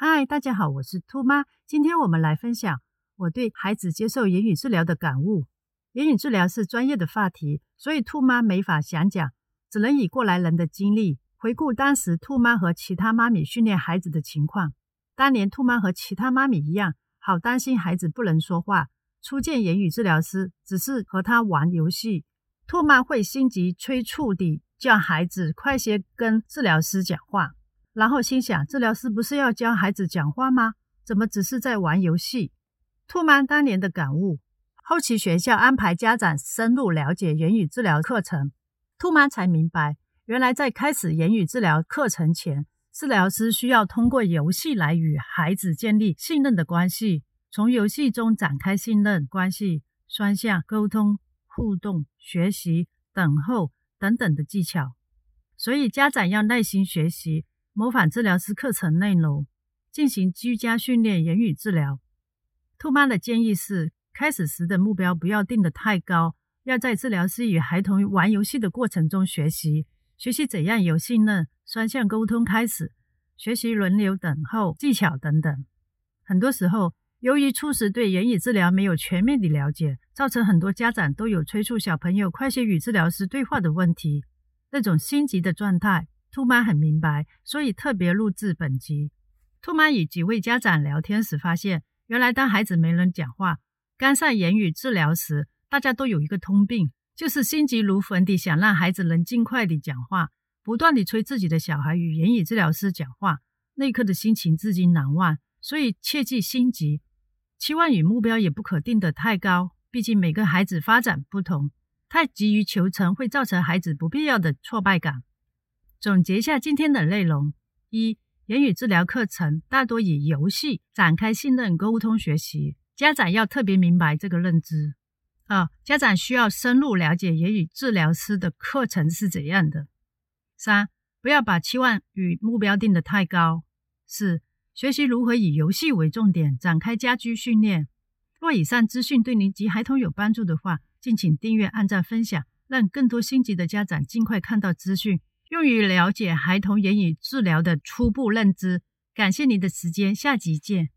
嗨，大家好，我是兔妈。今天我们来分享我对孩子接受言语治疗的感悟。言语治疗是专业的话题，所以兔妈没法详讲，只能以过来人的经历回顾当时兔妈和其他妈咪训练孩子的情况。当年兔妈和其他妈咪一样，好担心孩子不能说话。初见言语治疗师，只是和他玩游戏，兔妈会心急催促地叫孩子快些跟治疗师讲话。然后心想，治疗师不是要教孩子讲话吗？怎么只是在玩游戏？兔妈当年的感悟，后期学校安排家长深入了解言语治疗课程，兔妈才明白，原来在开始言语治疗课程前，治疗师需要通过游戏来与孩子建立信任的关系，从游戏中展开信任关系、双向沟通、互动、学习、等候等等的技巧。所以家长要耐心学习。模仿治疗师课程内容，进行居家训练言语治疗。兔妈的建议是，开始时的目标不要定得太高，要在治疗师与孩童玩游戏的过程中学习，学习怎样由信任、双向沟通，开始学习轮流等候技巧等等。很多时候，由于初时对言语治疗没有全面的了解，造成很多家长都有催促小朋友快些与治疗师对话的问题，那种心急的状态。兔妈很明白，所以特别录制本集。兔妈与几位家长聊天时发现，原来当孩子没人讲话，刚上言语治疗时，大家都有一个通病，就是心急如焚地想让孩子能尽快地讲话，不断地催自己的小孩与言语治疗师讲话。那一刻的心情至今难忘，所以切记心急，期望与目标也不可定得太高。毕竟每个孩子发展不同，太急于求成会造成孩子不必要的挫败感。总结一下今天的内容：一、言语治疗课程大多以游戏展开信任沟通学习，家长要特别明白这个认知。二、家长需要深入了解言语治疗师的课程是怎样的。三、不要把期望与目标定得太高。四、学习如何以游戏为重点展开家居训练。若以上资讯对您及孩童有帮助的话，敬请订阅、按赞、分享，让更多心急的家长尽快看到资讯。用于了解孩童言语治疗的初步认知。感谢您的时间，下集见。